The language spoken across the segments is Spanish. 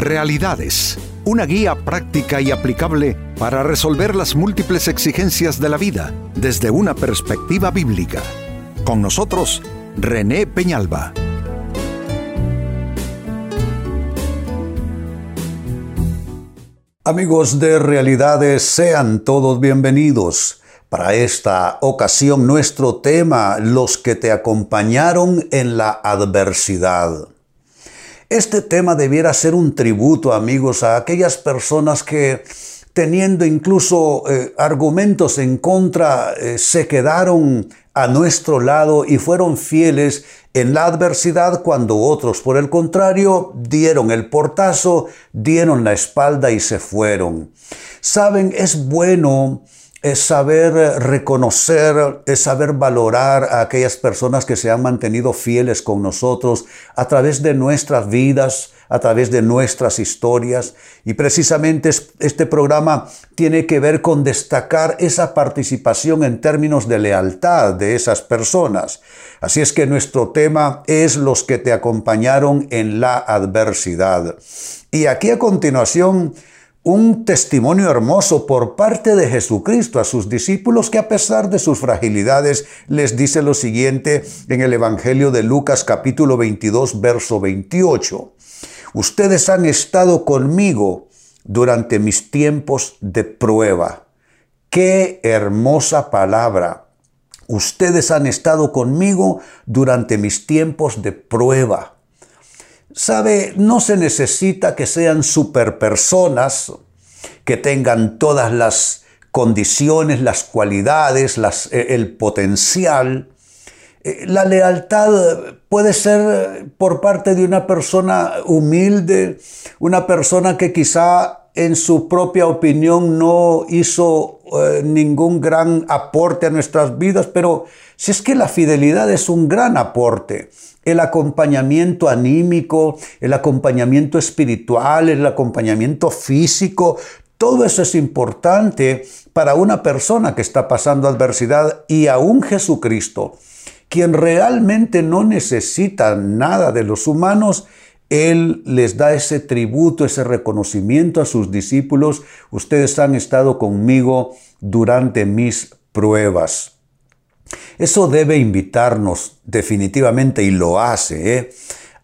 Realidades, una guía práctica y aplicable para resolver las múltiples exigencias de la vida desde una perspectiva bíblica. Con nosotros, René Peñalba. Amigos de Realidades, sean todos bienvenidos. Para esta ocasión nuestro tema, los que te acompañaron en la adversidad. Este tema debiera ser un tributo, amigos, a aquellas personas que teniendo incluso eh, argumentos en contra, eh, se quedaron a nuestro lado y fueron fieles en la adversidad cuando otros, por el contrario, dieron el portazo, dieron la espalda y se fueron. Saben, es bueno es saber reconocer, es saber valorar a aquellas personas que se han mantenido fieles con nosotros a través de nuestras vidas, a través de nuestras historias. Y precisamente este programa tiene que ver con destacar esa participación en términos de lealtad de esas personas. Así es que nuestro tema es los que te acompañaron en la adversidad. Y aquí a continuación un testimonio hermoso por parte de Jesucristo a sus discípulos que a pesar de sus fragilidades les dice lo siguiente en el Evangelio de Lucas capítulo 22 verso 28. Ustedes han estado conmigo durante mis tiempos de prueba. Qué hermosa palabra. Ustedes han estado conmigo durante mis tiempos de prueba. Sabe, no se necesita que sean superpersonas, que tengan todas las condiciones, las cualidades, eh, el potencial. Eh, la lealtad puede ser por parte de una persona humilde, una persona que quizá en su propia opinión no hizo eh, ningún gran aporte a nuestras vidas, pero si es que la fidelidad es un gran aporte, el acompañamiento anímico, el acompañamiento espiritual, el acompañamiento físico, todo eso es importante para una persona que está pasando adversidad y aún Jesucristo, quien realmente no necesita nada de los humanos, él les da ese tributo, ese reconocimiento a sus discípulos. Ustedes han estado conmigo durante mis pruebas. Eso debe invitarnos definitivamente y lo hace, ¿eh?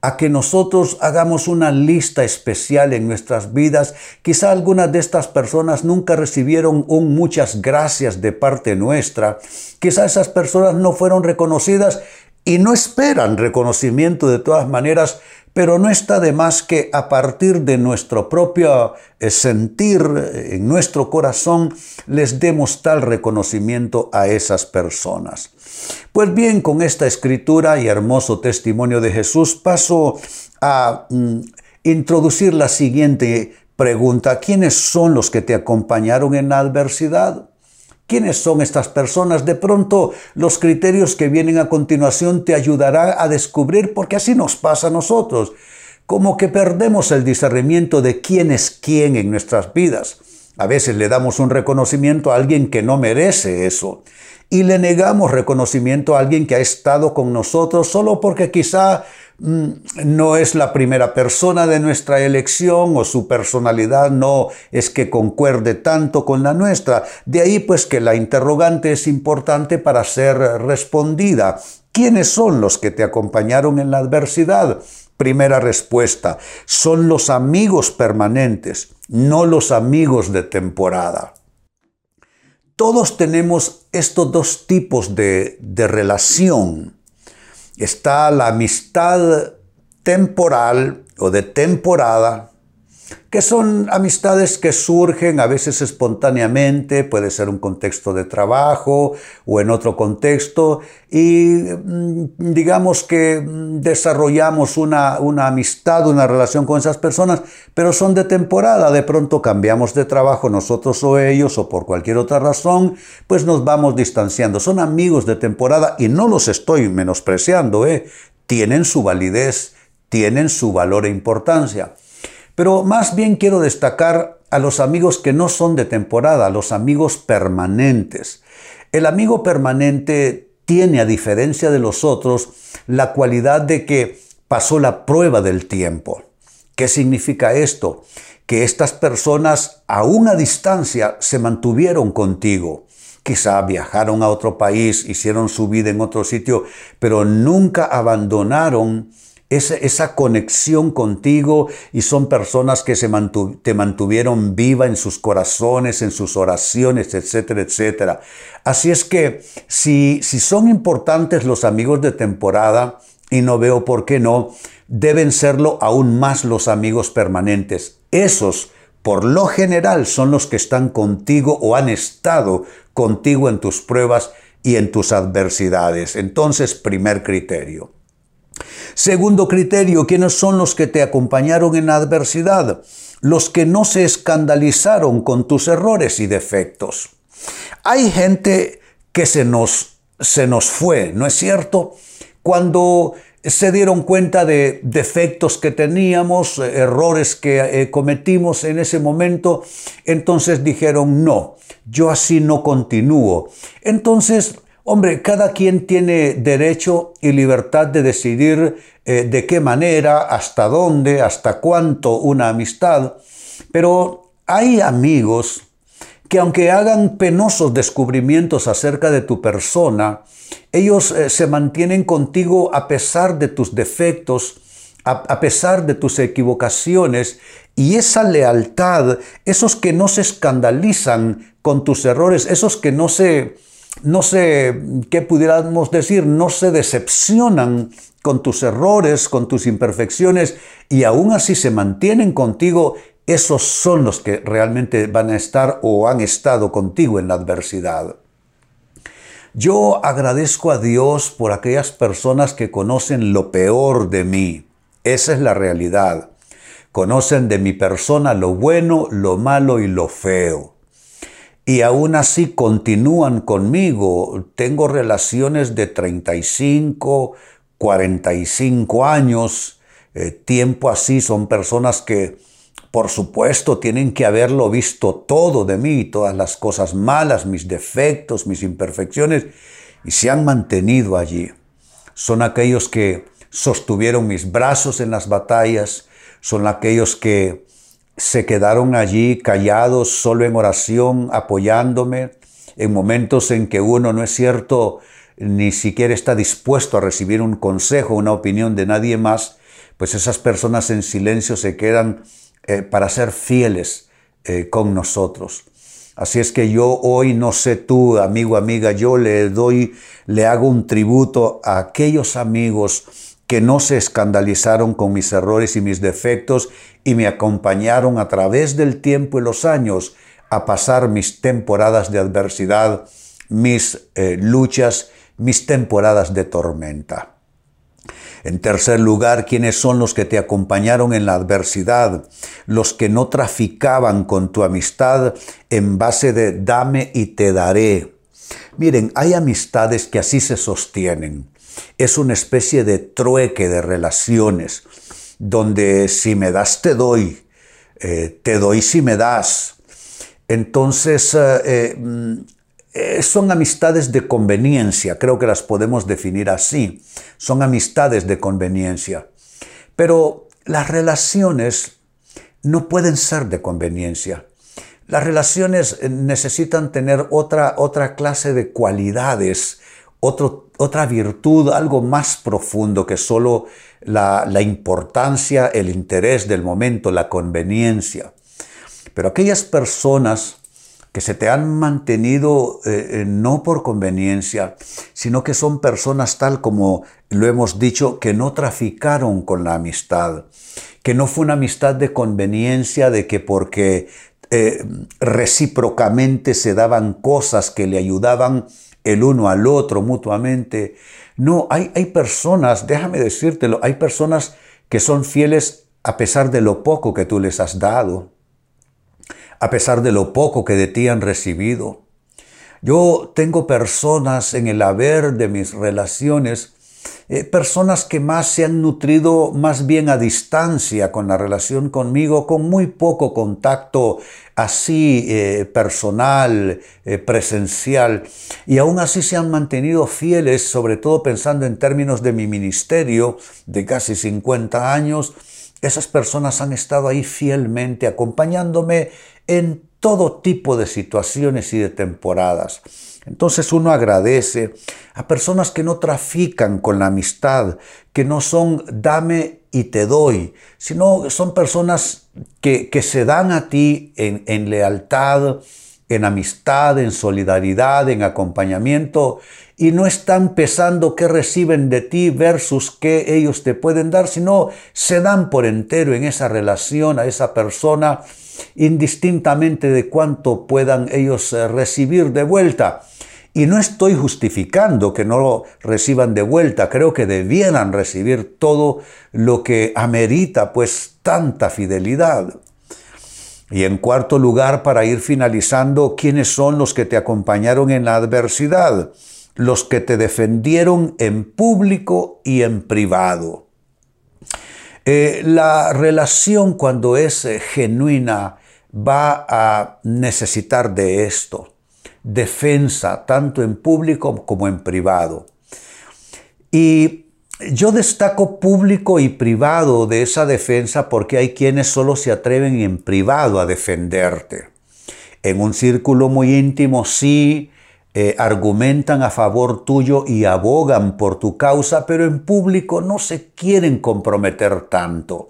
a que nosotros hagamos una lista especial en nuestras vidas. Quizá algunas de estas personas nunca recibieron muchas gracias de parte nuestra. Quizá esas personas no fueron reconocidas y no esperan reconocimiento de todas maneras, pero no está de más que a partir de nuestro propio eh, sentir eh, en nuestro corazón les demos tal reconocimiento a esas personas. Pues bien, con esta escritura y hermoso testimonio de Jesús paso a mm, introducir la siguiente pregunta. ¿Quiénes son los que te acompañaron en la adversidad? ¿Quiénes son estas personas? De pronto los criterios que vienen a continuación te ayudarán a descubrir porque así nos pasa a nosotros. Como que perdemos el discernimiento de quién es quién en nuestras vidas. A veces le damos un reconocimiento a alguien que no merece eso y le negamos reconocimiento a alguien que ha estado con nosotros solo porque quizá no es la primera persona de nuestra elección o su personalidad no es que concuerde tanto con la nuestra. De ahí pues que la interrogante es importante para ser respondida. ¿Quiénes son los que te acompañaron en la adversidad? Primera respuesta, son los amigos permanentes, no los amigos de temporada. Todos tenemos estos dos tipos de, relación. Está la amistad temporal o de temporada que son amistades que surgen a veces espontáneamente, puede ser un contexto de trabajo o en otro contexto, y mm, digamos que mm, desarrollamos una, una amistad, una relación con esas personas, pero son de temporada, de pronto cambiamos de trabajo nosotros o ellos o por cualquier otra razón, pues nos vamos distanciando. Son amigos de temporada y no los estoy menospreciando, ¿eh? tienen su validez, tienen su valor e importancia. Pero más bien quiero destacar a los amigos que no son de temporada, los amigos permanentes. El amigo permanente tiene, a diferencia de los otros, la cualidad de que pasó la prueba del tiempo. ¿Qué significa esto? Que estas personas a una distancia se mantuvieron contigo. Quizá viajaron a otro país, hicieron su vida en otro sitio, pero nunca abandonaron esa, conexión contigo y son personas que se te mantuvieron viva en sus corazones, en sus oraciones, etcétera, etcétera. Así es que si, si son importantes los amigos de temporada, y no veo por qué no, deben serlo aún más los amigos permanentes. Esos por lo general son los que están contigo o han estado contigo en tus pruebas y en tus adversidades. Entonces, primer criterio. Segundo criterio, ¿quiénes son los que te acompañaron en adversidad? Los que no se escandalizaron con tus errores y defectos. Hay gente que se nos, se nos fue, ¿no es cierto? Cuando se dieron cuenta de defectos que teníamos, errores que eh, cometimos en ese momento, entonces dijeron, no, yo así no continúo. Entonces, hombre, cada quien tiene derecho y libertad de decidir eh, de qué manera, hasta dónde, hasta cuánto una amistad, pero hay amigos que aunque hagan penosos descubrimientos acerca de tu persona, ellos eh, se mantienen contigo a pesar de tus defectos, a, pesar de tus equivocaciones, y esa lealtad, esos que no se escandalizan con tus errores, esos que no se, no sé, ¿qué pudiéramos decir? No se decepcionan con tus errores, con tus imperfecciones, y aún así se mantienen contigo, esos son los que realmente van a estar o han estado contigo en la adversidad. Yo agradezco a Dios por aquellas personas que conocen lo peor de mí. Esa es la realidad. Conocen de mi persona lo bueno, lo malo y lo feo. Y aún así continúan conmigo. Tengo relaciones de 35, 45 años. Eh, tiempo así son personas que por supuesto, tienen que haberlo visto todo de mí, todas las cosas malas, mis defectos, mis imperfecciones, y se han mantenido allí. Son aquellos que sostuvieron mis brazos en las batallas, son aquellos que se quedaron allí callados, solo en oración, apoyándome, en momentos en que uno no es cierto, ni siquiera está dispuesto a recibir un consejo, una opinión de nadie más, pues esas personas en silencio se quedan eh, para ser fieles eh, con nosotros. Así es que yo hoy, no sé tú, amigo, amiga, yo le doy, le hago un tributo a aquellos amigos que no se escandalizaron con mis errores y mis defectos y me acompañaron a través del tiempo y los años a pasar mis temporadas de adversidad, mis eh, luchas, mis temporadas de tormenta. En tercer lugar, ¿quiénes son los que te acompañaron en la adversidad? Los que no traficaban con tu amistad en base de dame y te daré. Miren, hay amistades que así se sostienen. Es una especie de trueque de relaciones, donde si me das te doy, eh, te doy si me das. Entonces, eh, eh, eh, son amistades de conveniencia, creo que las podemos definir así. Son amistades de conveniencia. Pero las relaciones no pueden ser de conveniencia. Las relaciones necesitan tener otra, otra clase de cualidades, otra virtud, algo más profundo que solo la, importancia, el interés del momento, la conveniencia. Pero aquellas personas que se te han mantenido eh, eh, no por conveniencia, sino que son personas tal como lo hemos dicho, que no traficaron con la amistad, que no fue una amistad de conveniencia, de que porque eh, recíprocamente se daban cosas que le ayudaban el uno al otro mutuamente. No, hay, hay personas, déjame decírtelo, hay personas que son fieles a pesar de lo poco que tú les has dado a pesar de lo poco que de ti han recibido. Yo tengo personas en el haber de mis relaciones, eh, personas que más se han nutrido más bien a distancia con la relación conmigo, con muy poco contacto así eh, personal, eh, presencial, y aún así se han mantenido fieles, sobre todo pensando en términos de mi ministerio de casi 50 años, Esas personas han estado ahí fielmente acompañándome en todo tipo de situaciones y de temporadas. Entonces uno agradece a personas que no trafican con la amistad, que no son dame y te doy, sino son personas que, se dan a ti en, en lealtad, en amistad, en solidaridad, en acompañamiento, y no están pesando qué reciben de ti versus qué ellos te pueden dar, sino se dan por entero en esa relación a esa persona, indistintamente de cuánto puedan ellos eh, recibir de vuelta. Y no estoy justificando que no lo reciban de vuelta, creo que debieran recibir todo lo que amerita pues tanta fidelidad. Y en cuarto lugar, para ir finalizando, ¿quiénes son los que te acompañaron en la adversidad? Los que te defendieron en público y en privado. Eh, la relación cuando es eh, genuina va a necesitar de esto defensa, tanto en público como en privado. Y yo destaco público y privado de esa defensa porque hay quienes solo se atreven en privado a defenderte. En un círculo muy íntimo sí eh, argumentan a favor tuyo y abogan por tu causa, pero en público no se quieren comprometer tanto.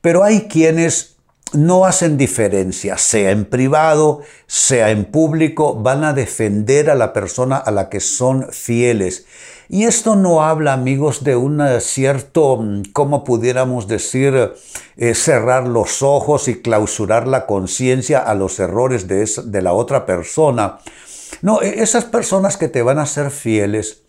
Pero hay quienes no hacen diferencia, sea en privado, sea en público, van a defender a la persona a la que son fieles. Y esto no habla, amigos, de un cierto, mm, ¿cómo pudiéramos decir, eh, cerrar los ojos y clausurar la conciencia a los errores de, de la otra persona. No, e, esas personas que te van a ser fieles,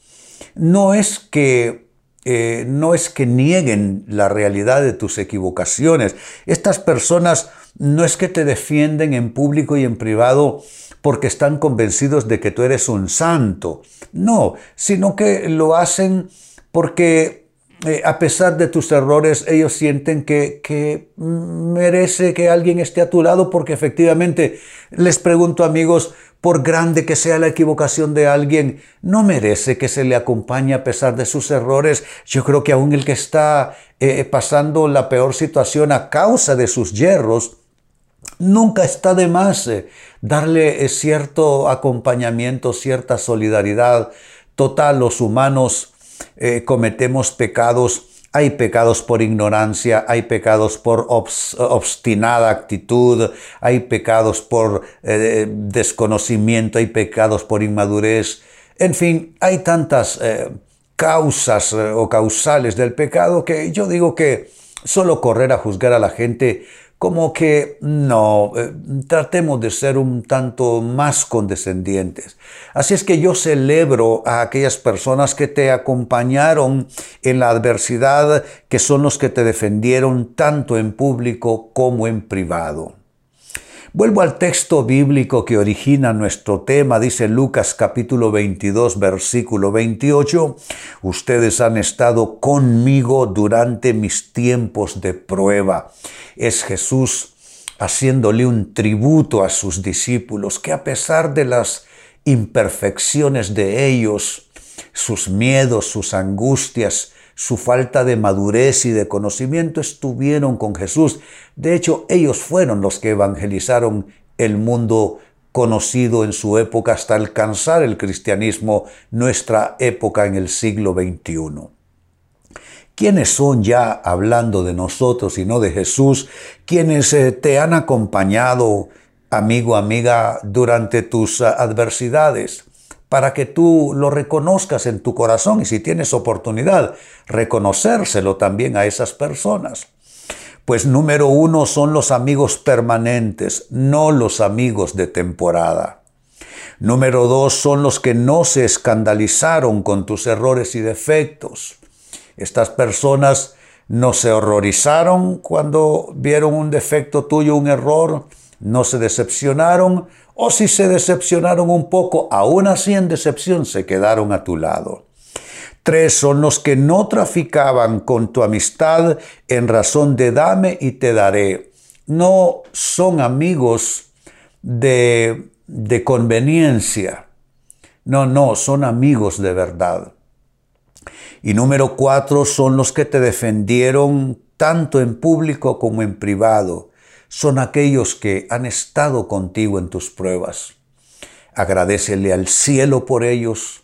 no es que eh, no es que nieguen la realidad de tus equivocaciones. Estas personas no es que te defienden en público y en privado porque están convencidos de que tú eres un santo. No, sino que lo hacen porque eh, a pesar de tus errores, ellos sienten que, que merece que alguien esté a tu lado porque efectivamente, les pregunto amigos, por grande que sea la equivocación de alguien, no merece que se le acompañe a pesar de sus errores. Yo creo que aún el que está eh, pasando la peor situación a causa de sus yerros, nunca está de más eh, darle cierto acompañamiento, cierta solidaridad. Total, los humanos cometemos pecados hay pecados por ignorancia, hay pecados por obstinada actitud, hay pecados por eh, desconocimiento, hay pecados por inmadurez. En fin, hay tantas eh, causas eh, o causales del pecado que yo digo que solo correr a juzgar a la gente como que no, eh, tratemos de ser un tanto más condescendientes. Así es que yo celebro a aquellas personas que te acompañaron en la adversidad, que son los que te defendieron tanto en público como en privado. Vuelvo al texto bíblico que origina nuestro tema, dice Lucas capítulo 22 versículo 28, ustedes han estado conmigo durante mis tiempos de prueba. Es Jesús haciéndole un tributo a sus discípulos que a pesar de las imperfecciones de ellos, sus miedos, sus angustias, su falta de madurez y de conocimiento estuvieron con Jesús. De hecho, ellos fueron los que evangelizaron el mundo conocido en su época hasta alcanzar el cristianismo, nuestra época en el siglo XXI. ¿Quiénes son ya, hablando de nosotros y no de Jesús, quienes eh, te han acompañado, amigo, amiga, durante tus ah, adversidades? Para que tú lo reconozcas en tu corazón y si tienes oportunidad, reconocérselo también a esas personas. Pues número uno son los amigos permanentes, no los amigos de temporada. Número dos son los que no se escandalizaron con tus errores y defectos. Estas personas no se horrorizaron cuando vieron un defecto tuyo, un error, no se decepcionaron o si se decepcionaron un poco, aún así en decepción se quedaron a tu lado. Tres son los que no traficaban con tu amistad en razón de dame y te daré. No son amigos de, de conveniencia. No, no, son amigos de verdad. Y número cuatro son los que te defendieron tanto en público como en privado, son aquellos que han estado contigo en tus pruebas. Agradecele al cielo por ellos,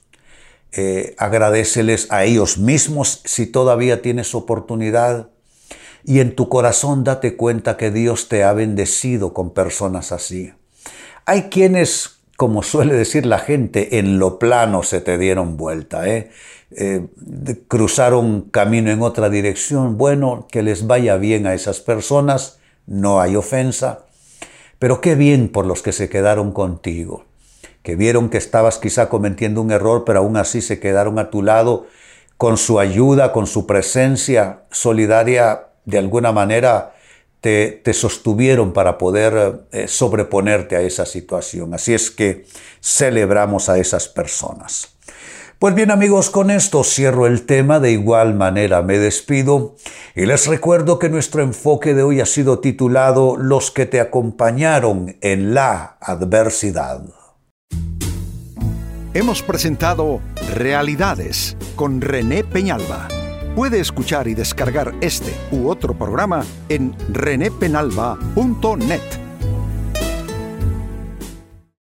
eh, agradeceles a ellos mismos si todavía tienes oportunidad. Y en tu corazón date cuenta que Dios te ha bendecido con personas así. Hay quienes como suele decir la gente, en lo plano se te dieron vuelta, ¿eh? eh cruzaron camino en otra dirección. Bueno, que les vaya bien a esas personas, no hay ofensa, pero qué bien por los que se quedaron contigo, que vieron que estabas quizá cometiendo un error, pero aún así se quedaron a tu lado con su ayuda, con su presencia solidaria, de alguna manera te, sostuvieron para poder eh, sobreponerte a esa situación. Así es que celebramos a esas personas. Pues bien amigos, con esto cierro el tema, de igual manera me despido y les recuerdo que nuestro enfoque de hoy ha sido titulado Los que te acompañaron en la adversidad. Hemos presentado Realidades con René Peñalba. Puede escuchar y descargar este u otro programa en renépenalba.net.